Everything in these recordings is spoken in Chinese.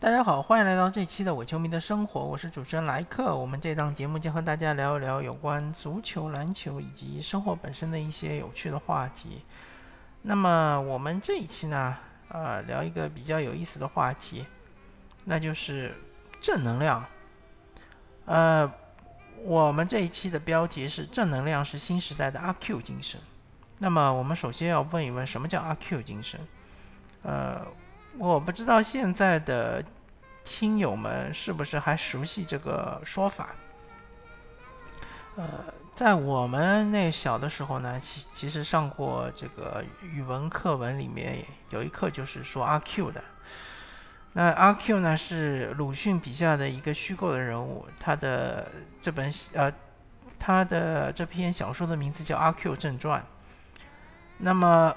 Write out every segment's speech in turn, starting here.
大家好，欢迎来到这期的伪球迷的生活，我是主持人莱克。我们这档节目将和大家聊一聊有关足球、篮球以及生活本身的一些有趣的话题。那么我们这一期呢，呃，聊一个比较有意思的话题，那就是正能量。呃，我们这一期的标题是“正能量是新时代的阿 Q 精神”。那么我们首先要问一问，什么叫阿 Q 精神？呃。我不知道现在的听友们是不是还熟悉这个说法。呃，在我们那小的时候呢，其其实上过这个语文课文里面有一课就是说阿 Q 的。那阿 Q 呢是鲁迅笔下的一个虚构的人物，他的这本呃他的这篇小说的名字叫《阿 Q 正传》。那么。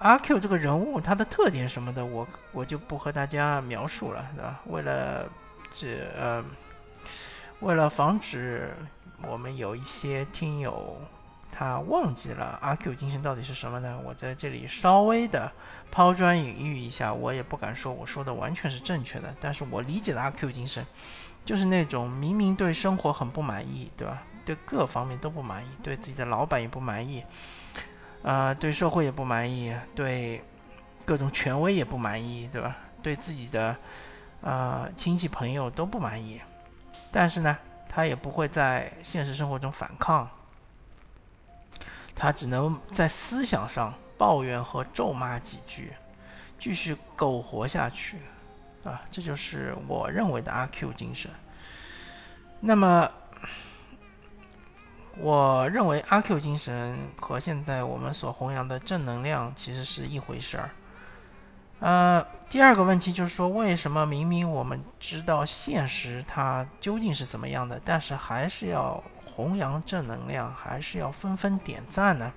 阿 Q 这个人物，他的特点什么的，我我就不和大家描述了，对吧？为了这呃，为了防止我们有一些听友他忘记了阿 Q 精神到底是什么呢？我在这里稍微的抛砖引玉一下，我也不敢说我说的完全是正确的，但是我理解的阿 Q 精神，就是那种明明对生活很不满意，对吧？对各方面都不满意，对自己的老板也不满意。啊，对社会也不满意，对各种权威也不满意，对吧？对自己的啊亲戚朋友都不满意，但是呢，他也不会在现实生活中反抗，他只能在思想上抱怨和咒骂几句，继续苟活下去，啊，这就是我认为的阿 Q 精神。那么。我认为阿 Q 精神和现在我们所弘扬的正能量其实是一回事儿。呃，第二个问题就是说，为什么明明我们知道现实它究竟是怎么样的，但是还是要弘扬正能量，还是要纷纷点赞呢？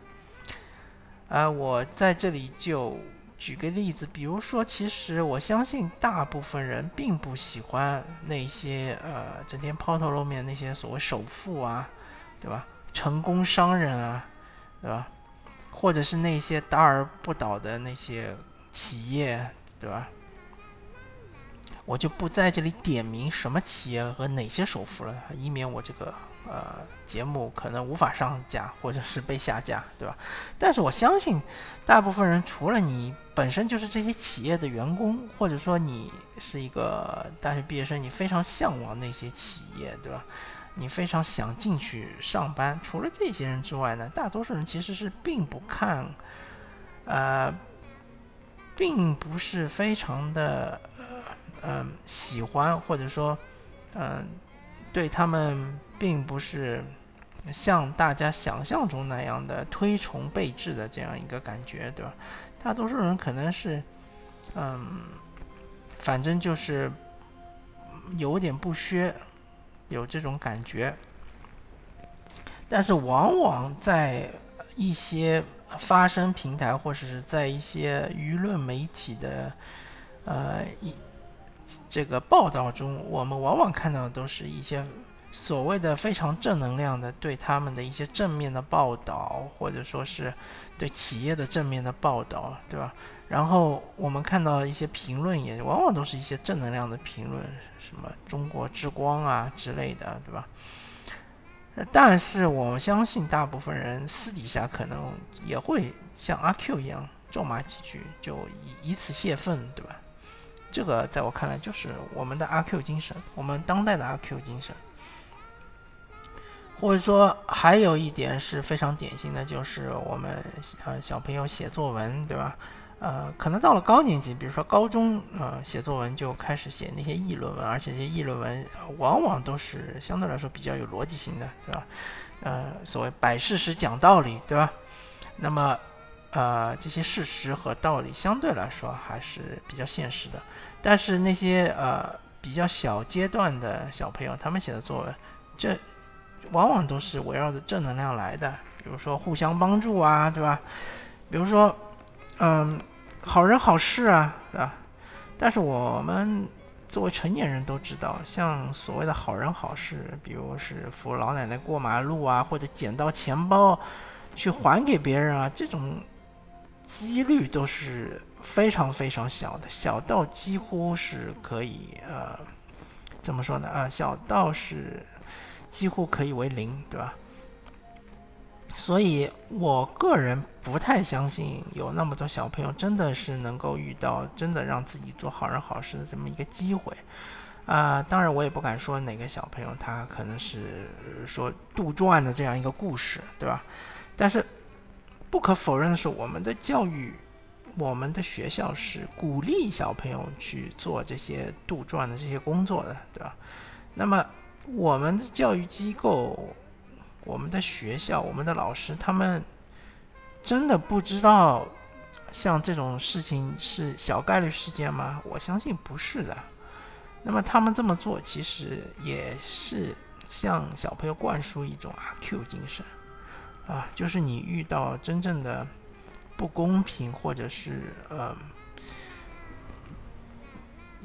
啊，我在这里就举个例子，比如说，其实我相信大部分人并不喜欢那些呃整天抛头露面那些所谓首富啊，对吧？成功商人啊，对吧？或者是那些大而不倒的那些企业，对吧？我就不在这里点名什么企业和哪些首富了，以免我这个呃节目可能无法上架或者是被下架，对吧？但是我相信，大部分人除了你本身就是这些企业的员工，或者说你是一个大学毕业生，你非常向往那些企业，对吧？你非常想进去上班，除了这些人之外呢，大多数人其实是并不看，呃，并不是非常的呃喜欢，或者说，嗯，对他们并不是像大家想象中那样的推崇备至的这样一个感觉，对吧？大多数人可能是，嗯，反正就是有点不削。有这种感觉，但是往往在一些发声平台或者是在一些舆论媒体的呃一这个报道中，我们往往看到的都是一些所谓的非常正能量的对他们的一些正面的报道，或者说是对企业的正面的报道，对吧？然后我们看到一些评论，也往往都是一些正能量的评论，什么“中国之光”啊之类的，对吧？但是我相信大部分人私底下可能也会像阿 Q 一样咒骂几句，就以以此泄愤，对吧？这个在我看来就是我们的阿 Q 精神，我们当代的阿 Q 精神。或者说还有一点是非常典型的，就是我们呃小朋友写作文，对吧？呃，可能到了高年级，比如说高中，呃，写作文就开始写那些议论文，而且这些议论文往往都是相对来说比较有逻辑性的，对吧？呃，所谓摆事实讲道理，对吧？那么，呃，这些事实和道理相对来说还是比较现实的。但是那些呃比较小阶段的小朋友，他们写的作文，这往往都是围绕着正能量来的，比如说互相帮助啊，对吧？比如说，嗯。好人好事啊，对吧？但是我们作为成年人都知道，像所谓的好人好事，比如是扶老奶奶过马路啊，或者捡到钱包去还给别人啊，这种几率都是非常非常小的，小到几乎是可以呃，怎么说呢？啊，小到是几乎可以为零，对吧？所以我个人不太相信有那么多小朋友真的是能够遇到真的让自己做好人好事的这么一个机会。啊，当然我也不敢说哪个小朋友他可能是说杜撰的这样一个故事，对吧？但是不可否认的是，我们的教育。我们的学校是鼓励小朋友去做这些杜撰的这些工作的，对吧？那么我们的教育机构、我们的学校、我们的老师，他们真的不知道像这种事情是小概率事件吗？我相信不是的。那么他们这么做，其实也是向小朋友灌输一种阿 Q 精神啊，就是你遇到真正的。不公平，或者是呃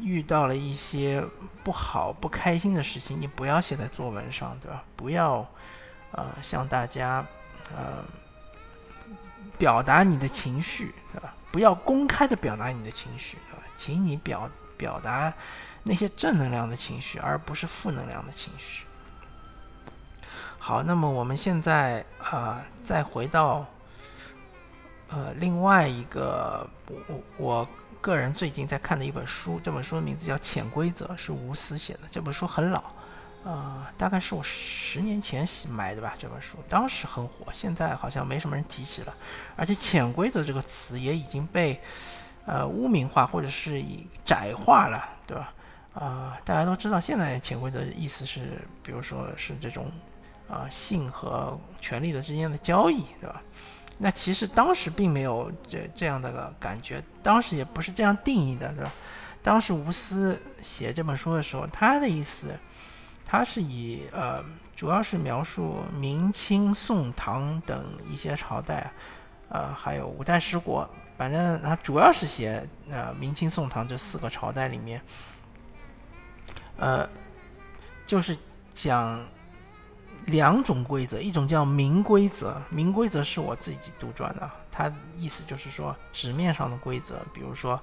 遇到了一些不好、不开心的事情，你不要写在作文上，对吧？不要呃向大家呃表达你的情绪，对吧？不要公开的表达你的情绪，对吧？请你表表达那些正能量的情绪，而不是负能量的情绪。好，那么我们现在啊，再回到。呃，另外一个我我个人最近在看的一本书，这本书的名字叫《潜规则》，是吴思写的。这本书很老，啊，大概是我十年前买的吧。这本书当时很火，现在好像没什么人提起了。而且“潜规则”这个词也已经被呃污名化，或者是以窄化了，对吧？啊，大家都知道，现在“潜规则”意思是，比如说是这种啊性和权力的之间的交易，对吧？那其实当时并没有这这样的个感觉，当时也不是这样定义的，是吧？当时吴思写这本书的时候，他的意思，他是以呃，主要是描述明清、宋、唐等一些朝代，呃，还有五代十国，反正他主要是写呃明清、宋、唐这四个朝代里面，呃，就是讲。两种规则，一种叫明规则，明规则是我自己杜撰的，它意思就是说纸面上的规则，比如说，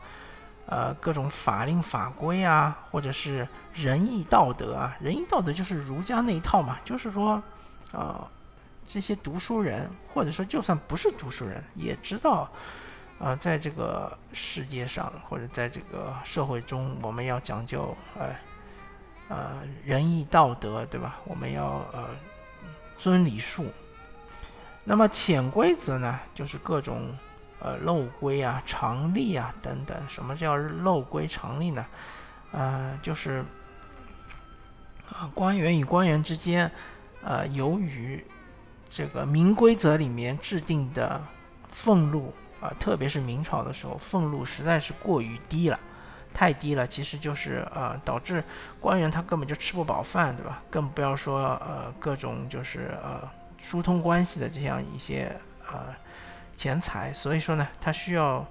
呃，各种法令法规啊，或者是仁义道德啊，仁义道德就是儒家那一套嘛，就是说，呃，这些读书人，或者说就算不是读书人，也知道，呃，在这个世界上或者在这个社会中，我们要讲究，呃，呃，仁义道德，对吧？我们要呃。遵礼数，那么潜规则呢，就是各种呃漏规啊、常例啊等等。什么叫漏规常例呢？呃，就是啊官员与官员之间，呃，由于这个明规则里面制定的俸禄啊，特别是明朝的时候，俸禄实在是过于低了。太低了，其实就是呃，导致官员他根本就吃不饱饭，对吧？更不要说呃各种就是呃疏通关系的这样一些呃钱财，所以说呢，他需要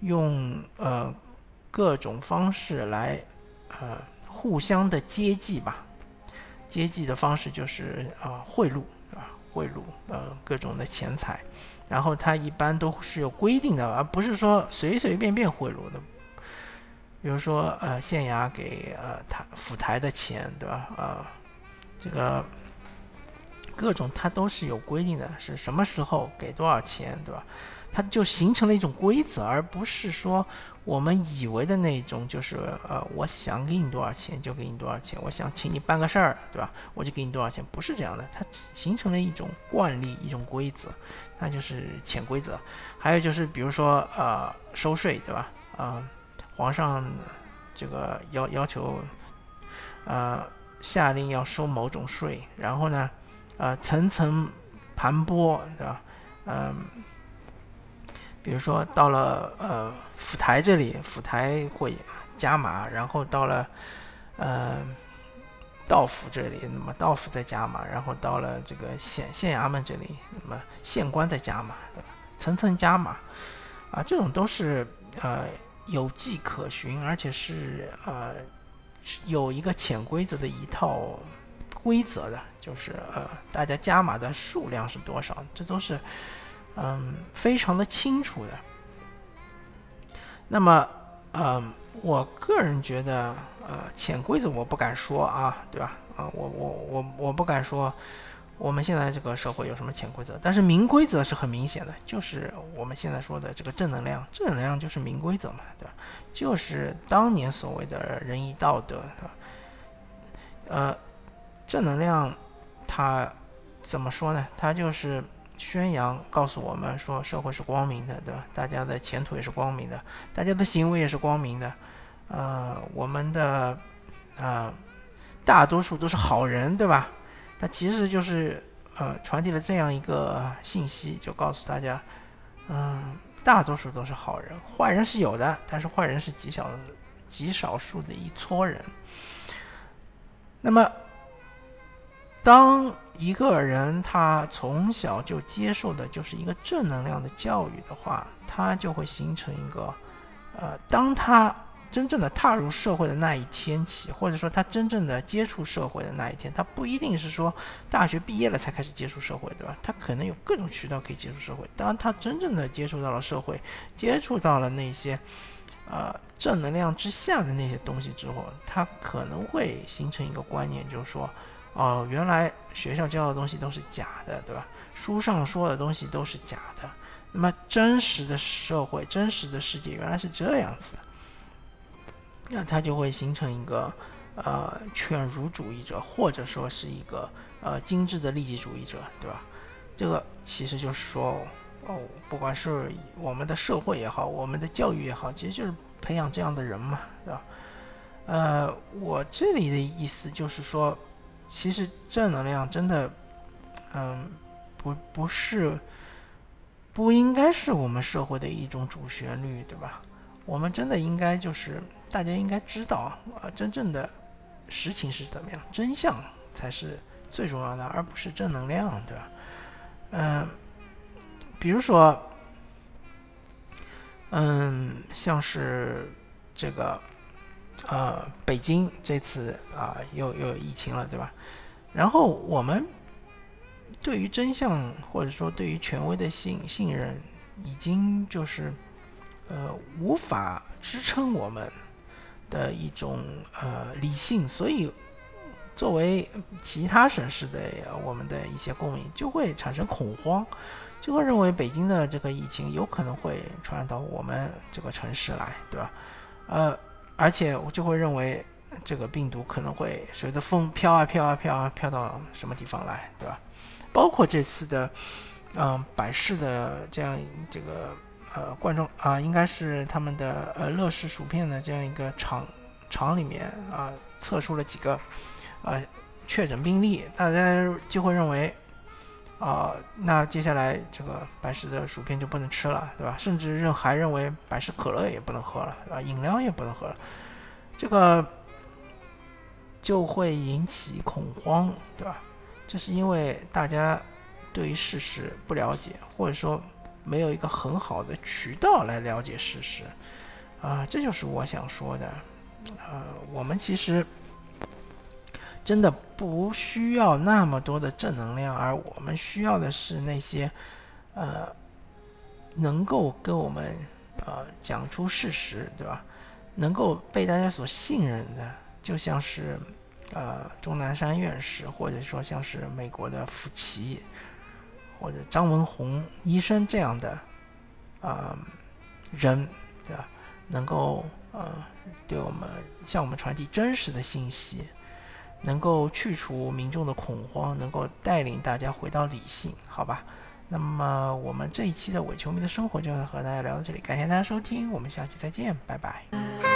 用呃各种方式来呃互相的接济吧。接济的方式就是啊贿赂，啊贿赂呃各种的钱财，然后他一般都是有规定的，而不是说随随便便贿赂的。比如说，呃，县衙给呃台府台的钱，对吧？呃，这个各种它都是有规定的，是什么时候给多少钱，对吧？它就形成了一种规则，而不是说我们以为的那种，就是呃，我想给你多少钱就给你多少钱，我想请你办个事儿，对吧？我就给你多少钱，不是这样的，它形成了一种惯例，一种规则，那就是潜规则。还有就是，比如说呃，收税，对吧？啊。皇上这个要要求，呃，下令要收某种税，然后呢，呃，层层盘剥，对吧？嗯，比如说到了呃府台这里，府台会加码，然后到了呃道府这里，那么道府再加码，然后到了这个县县衙门这里，那么县官再加码，对吧？层层加码，啊，这种都是呃。有迹可循，而且是呃有一个潜规则的一套规则的，就是呃大家加码的数量是多少，这都是嗯非常的清楚的。那么，嗯，我个人觉得，呃，潜规则我不敢说啊，对吧？啊，我我我我不敢说。我们现在这个社会有什么潜规则？但是明规则是很明显的，就是我们现在说的这个正能量，正能量就是明规则嘛，对吧？就是当年所谓的仁义道德，是吧？呃，正能量它怎么说呢？它就是宣扬，告诉我们说社会是光明的，对吧？大家的前途也是光明的，大家的行为也是光明的，呃，我们的啊，大多数都是好人，对吧？它其实就是，呃，传递了这样一个信息，就告诉大家，嗯，大多数都是好人，坏人是有的，但是坏人是极小、极少数的一撮人。那么，当一个人他从小就接受的就是一个正能量的教育的话，他就会形成一个，呃，当他。真正的踏入社会的那一天起，或者说他真正的接触社会的那一天，他不一定是说大学毕业了才开始接触社会，对吧？他可能有各种渠道可以接触社会。当他真正的接触到了社会，接触到了那些呃正能量之下的那些东西之后，他可能会形成一个观念，就是说，哦，原来学校教的东西都是假的，对吧？书上说的东西都是假的。那么真实的社会、真实的世界原来是这样子。那他就会形成一个，呃，犬儒主义者，或者说是一个呃精致的利己主义者，对吧？这个其实就是说，哦，不管是我们的社会也好，我们的教育也好，其实就是培养这样的人嘛，对吧？呃，我这里的意思就是说，其实正能量真的，嗯，不不是，不应该是我们社会的一种主旋律，对吧？我们真的应该就是。大家应该知道啊，真正的实情是怎么样，真相才是最重要的，而不是正能量，对吧？嗯，比如说，嗯，像是这个，呃，北京这次啊，又又有疫情了，对吧？然后我们对于真相或者说对于权威的信信任，已经就是呃无法支撑我们。的一种呃理性，所以作为其他省市的我们的一些公民就会产生恐慌，就会认为北京的这个疫情有可能会传染到我们这个城市来，对吧？呃，而且我就会认为这个病毒可能会随着风飘啊飘啊飘啊飘到什么地方来，对吧？包括这次的嗯百事的这样这个。呃，观众啊，应该是他们的呃乐事薯片的这样一个厂厂里面啊，测出了几个呃确诊病例，大家就会认为啊，那接下来这个百事的薯片就不能吃了，对吧？甚至认还认为百事可乐也不能喝了，对吧？饮料也不能喝了，这个就会引起恐慌，对吧？这是因为大家对于事实不了解，或者说。没有一个很好的渠道来了解事实，啊，这就是我想说的。呃，我们其实真的不需要那么多的正能量，而我们需要的是那些呃能够跟我们呃讲出事实，对吧？能够被大家所信任的，就像是呃钟南山院士，或者说像是美国的福奇。或者张文宏医生这样的啊人，对吧？能够呃对我们向我们传递真实的信息，能够去除民众的恐慌，能够带领大家回到理性，好吧？那么我们这一期的伪球迷的生活就和大家聊到这里，感谢大家收听，我们下期再见，拜拜。